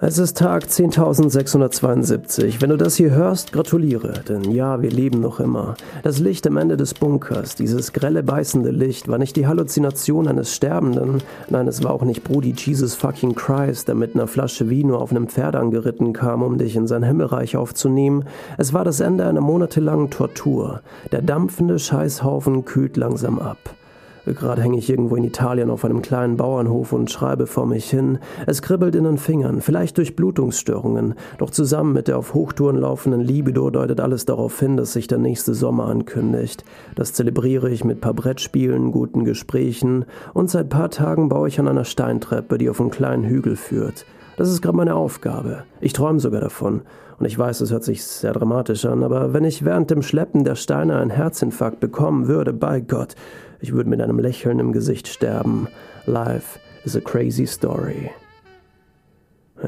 Es ist Tag 10.672. Wenn du das hier hörst, gratuliere, denn ja, wir leben noch immer. Das Licht am Ende des Bunkers, dieses grelle beißende Licht, war nicht die Halluzination eines Sterbenden, nein, es war auch nicht Brody Jesus fucking Christ, der mit einer Flasche Vino auf einem Pferd angeritten kam, um dich in sein Himmelreich aufzunehmen. Es war das Ende einer monatelangen Tortur. Der dampfende Scheißhaufen kühlt langsam ab. Gerade hänge ich irgendwo in Italien auf einem kleinen Bauernhof und schreibe vor mich hin. Es kribbelt in den Fingern, vielleicht durch Blutungsstörungen, doch zusammen mit der auf Hochtouren laufenden Libido deutet alles darauf hin, dass sich der nächste Sommer ankündigt. Das zelebriere ich mit paar Brettspielen, guten Gesprächen und seit paar Tagen baue ich an einer Steintreppe, die auf einen kleinen Hügel führt. Das ist gerade meine Aufgabe. Ich träume sogar davon. Und ich weiß, es hört sich sehr dramatisch an, aber wenn ich während dem Schleppen der Steine einen Herzinfarkt bekommen würde, bei Gott, ich würde mit einem Lächeln im Gesicht sterben. Life is a crazy story.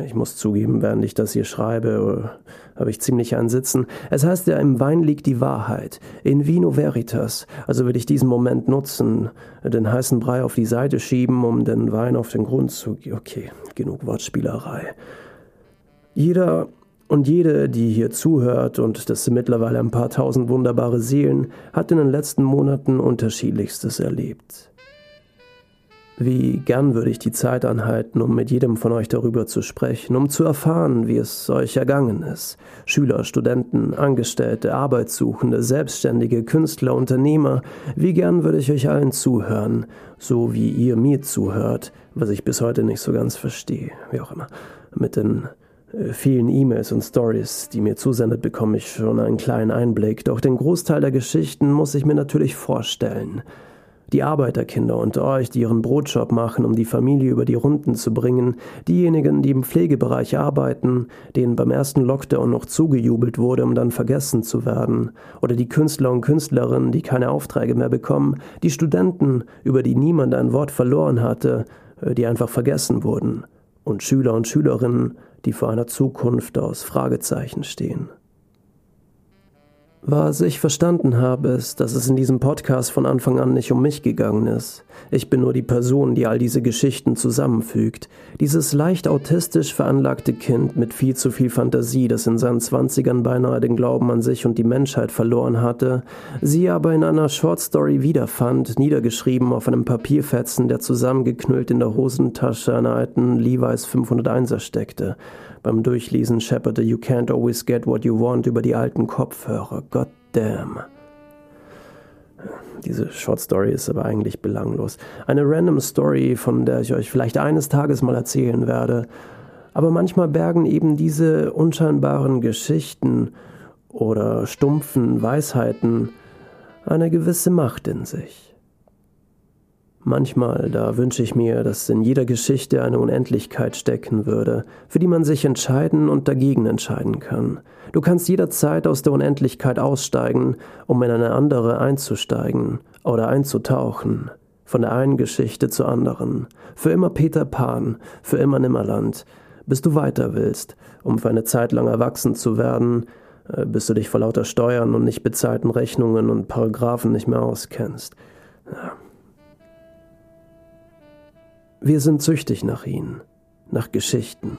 Ich muss zugeben, während ich das hier schreibe, habe ich ziemlich einen Sitzen. Es heißt ja, im Wein liegt die Wahrheit. In vino veritas. Also will ich diesen Moment nutzen, den heißen Brei auf die Seite schieben, um den Wein auf den Grund zu. Okay, genug Wortspielerei. Jeder und jede, die hier zuhört, und das sind mittlerweile ein paar tausend wunderbare Seelen, hat in den letzten Monaten unterschiedlichstes erlebt. Wie gern würde ich die Zeit anhalten, um mit jedem von euch darüber zu sprechen, um zu erfahren, wie es euch ergangen ist. Schüler, Studenten, Angestellte, Arbeitssuchende, Selbstständige, Künstler, Unternehmer, wie gern würde ich euch allen zuhören, so wie ihr mir zuhört, was ich bis heute nicht so ganz verstehe, wie auch immer, mit den äh, vielen E-Mails und Stories, die mir zusendet, bekomme ich schon einen kleinen Einblick, doch den Großteil der Geschichten muss ich mir natürlich vorstellen. Die Arbeiterkinder unter euch, die ihren Brotjob machen, um die Familie über die Runden zu bringen, diejenigen, die im Pflegebereich arbeiten, denen beim ersten Lockdown noch zugejubelt wurde, um dann vergessen zu werden, oder die Künstler und Künstlerinnen, die keine Aufträge mehr bekommen, die Studenten, über die niemand ein Wort verloren hatte, äh, die einfach vergessen wurden, und Schüler und Schülerinnen, die vor einer Zukunft aus Fragezeichen stehen. Was ich verstanden habe, ist, dass es in diesem Podcast von Anfang an nicht um mich gegangen ist. Ich bin nur die Person, die all diese Geschichten zusammenfügt. Dieses leicht autistisch veranlagte Kind mit viel zu viel Fantasie, das in seinen Zwanzigern beinahe den Glauben an sich und die Menschheit verloren hatte, sie aber in einer Shortstory wiederfand, niedergeschrieben auf einem Papierfetzen, der zusammengeknüllt in der Hosentasche einer alten Levi's 501er steckte. Beim Durchlesen schepperte You Can't Always Get What You Want über die alten Kopfhörer. God damn. Diese Short Story ist aber eigentlich belanglos. Eine random Story, von der ich euch vielleicht eines Tages mal erzählen werde. Aber manchmal bergen eben diese unscheinbaren Geschichten oder stumpfen Weisheiten eine gewisse Macht in sich. Manchmal, da wünsche ich mir, dass in jeder Geschichte eine Unendlichkeit stecken würde, für die man sich entscheiden und dagegen entscheiden kann. Du kannst jederzeit aus der Unendlichkeit aussteigen, um in eine andere einzusteigen oder einzutauchen. Von der einen Geschichte zur anderen. Für immer Peter Pan, für immer Nimmerland. Bis du weiter willst, um für eine Zeit lang erwachsen zu werden, äh, bis du dich vor lauter Steuern und nicht bezahlten Rechnungen und Paragraphen nicht mehr auskennst. Ja. Wir sind süchtig nach ihnen, nach Geschichten.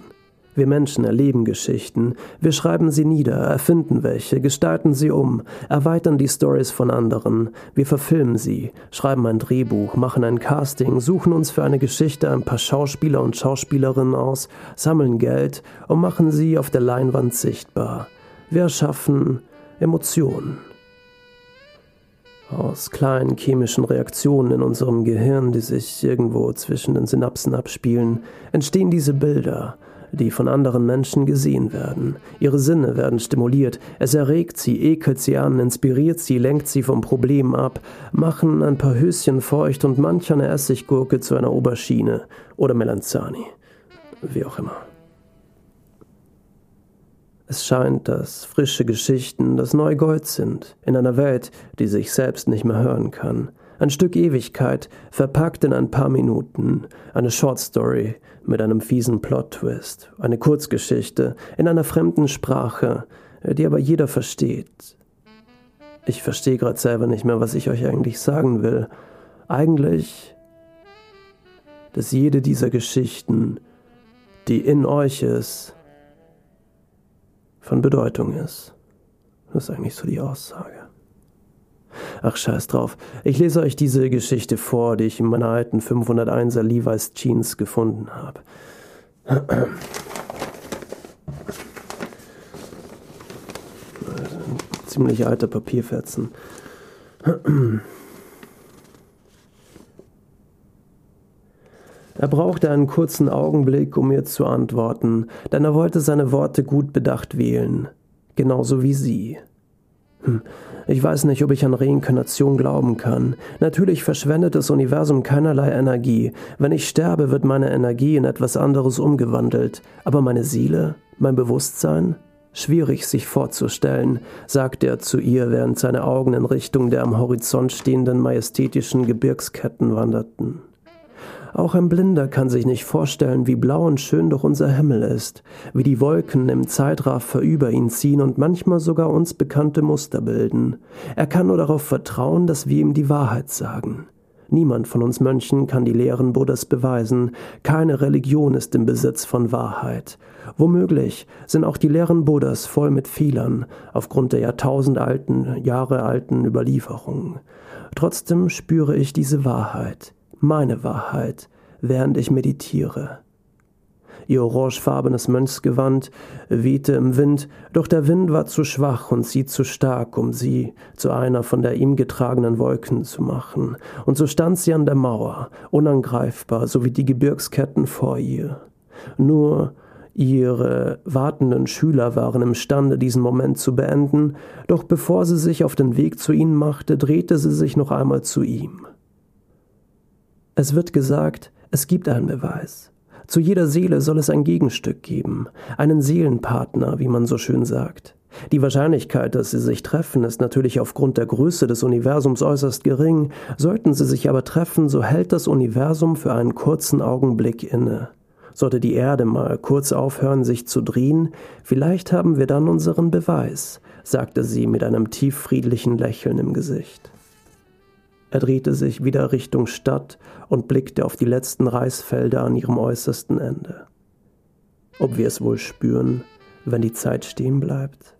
Wir Menschen erleben Geschichten, wir schreiben sie nieder, erfinden welche, gestalten sie um, erweitern die Stories von anderen, wir verfilmen sie, schreiben ein Drehbuch, machen ein Casting, suchen uns für eine Geschichte ein paar Schauspieler und Schauspielerinnen aus, sammeln Geld und machen sie auf der Leinwand sichtbar. Wir erschaffen Emotionen aus kleinen chemischen Reaktionen in unserem Gehirn, die sich irgendwo zwischen den Synapsen abspielen, entstehen diese Bilder, die von anderen Menschen gesehen werden. Ihre Sinne werden stimuliert, es erregt sie, ekelt sie an, inspiriert sie, lenkt sie vom Problem ab, machen ein paar Höschen feucht und manch eine Essiggurke zu einer Aubergine oder Melanzani, wie auch immer. Es scheint, dass frische Geschichten das neue Gold sind, in einer Welt, die sich selbst nicht mehr hören kann. Ein Stück Ewigkeit, verpackt in ein paar Minuten, eine Shortstory mit einem fiesen Plot-Twist, eine Kurzgeschichte in einer fremden Sprache, die aber jeder versteht. Ich verstehe gerade selber nicht mehr, was ich euch eigentlich sagen will. Eigentlich, dass jede dieser Geschichten die in euch ist, von Bedeutung ist. Das ist eigentlich so die Aussage. Ach, scheiß drauf. Ich lese euch diese Geschichte vor, die ich in meiner alten 501er Levi's Jeans gefunden habe. Ziemlich alter Papierfetzen. Er brauchte einen kurzen Augenblick, um mir zu antworten, denn er wollte seine Worte gut bedacht wählen, genauso wie sie. Hm. Ich weiß nicht, ob ich an Reinkarnation glauben kann. Natürlich verschwendet das Universum keinerlei Energie. Wenn ich sterbe, wird meine Energie in etwas anderes umgewandelt. Aber meine Seele, mein Bewusstsein? Schwierig sich vorzustellen, sagte er zu ihr, während seine Augen in Richtung der am Horizont stehenden majestätischen Gebirgsketten wanderten. Auch ein Blinder kann sich nicht vorstellen, wie blau und schön doch unser Himmel ist, wie die Wolken im Zeitraffer über ihn ziehen und manchmal sogar uns bekannte Muster bilden. Er kann nur darauf vertrauen, dass wir ihm die Wahrheit sagen. Niemand von uns Mönchen kann die Lehren Buddhas beweisen, keine Religion ist im Besitz von Wahrheit. Womöglich sind auch die Lehren Buddhas voll mit Fehlern, aufgrund der jahrtausendalten, Jahre alten Überlieferungen. Trotzdem spüre ich diese Wahrheit meine Wahrheit, während ich meditiere. Ihr orangefarbenes Mönchsgewand wehte im Wind, doch der Wind war zu schwach und sie zu stark, um sie zu einer von der ihm getragenen Wolken zu machen, und so stand sie an der Mauer, unangreifbar, so wie die Gebirgsketten vor ihr. Nur Ihre wartenden Schüler waren imstande, diesen Moment zu beenden, doch bevor sie sich auf den Weg zu ihnen machte, drehte sie sich noch einmal zu ihm. Es wird gesagt, es gibt einen Beweis. Zu jeder Seele soll es ein Gegenstück geben, einen Seelenpartner, wie man so schön sagt. Die Wahrscheinlichkeit, dass sie sich treffen, ist natürlich aufgrund der Größe des Universums äußerst gering, sollten sie sich aber treffen, so hält das Universum für einen kurzen Augenblick inne. Sollte die Erde mal kurz aufhören, sich zu drehen, vielleicht haben wir dann unseren Beweis, sagte sie mit einem tieffriedlichen Lächeln im Gesicht. Er drehte sich wieder Richtung Stadt und blickte auf die letzten Reisfelder an ihrem äußersten Ende. Ob wir es wohl spüren, wenn die Zeit stehen bleibt?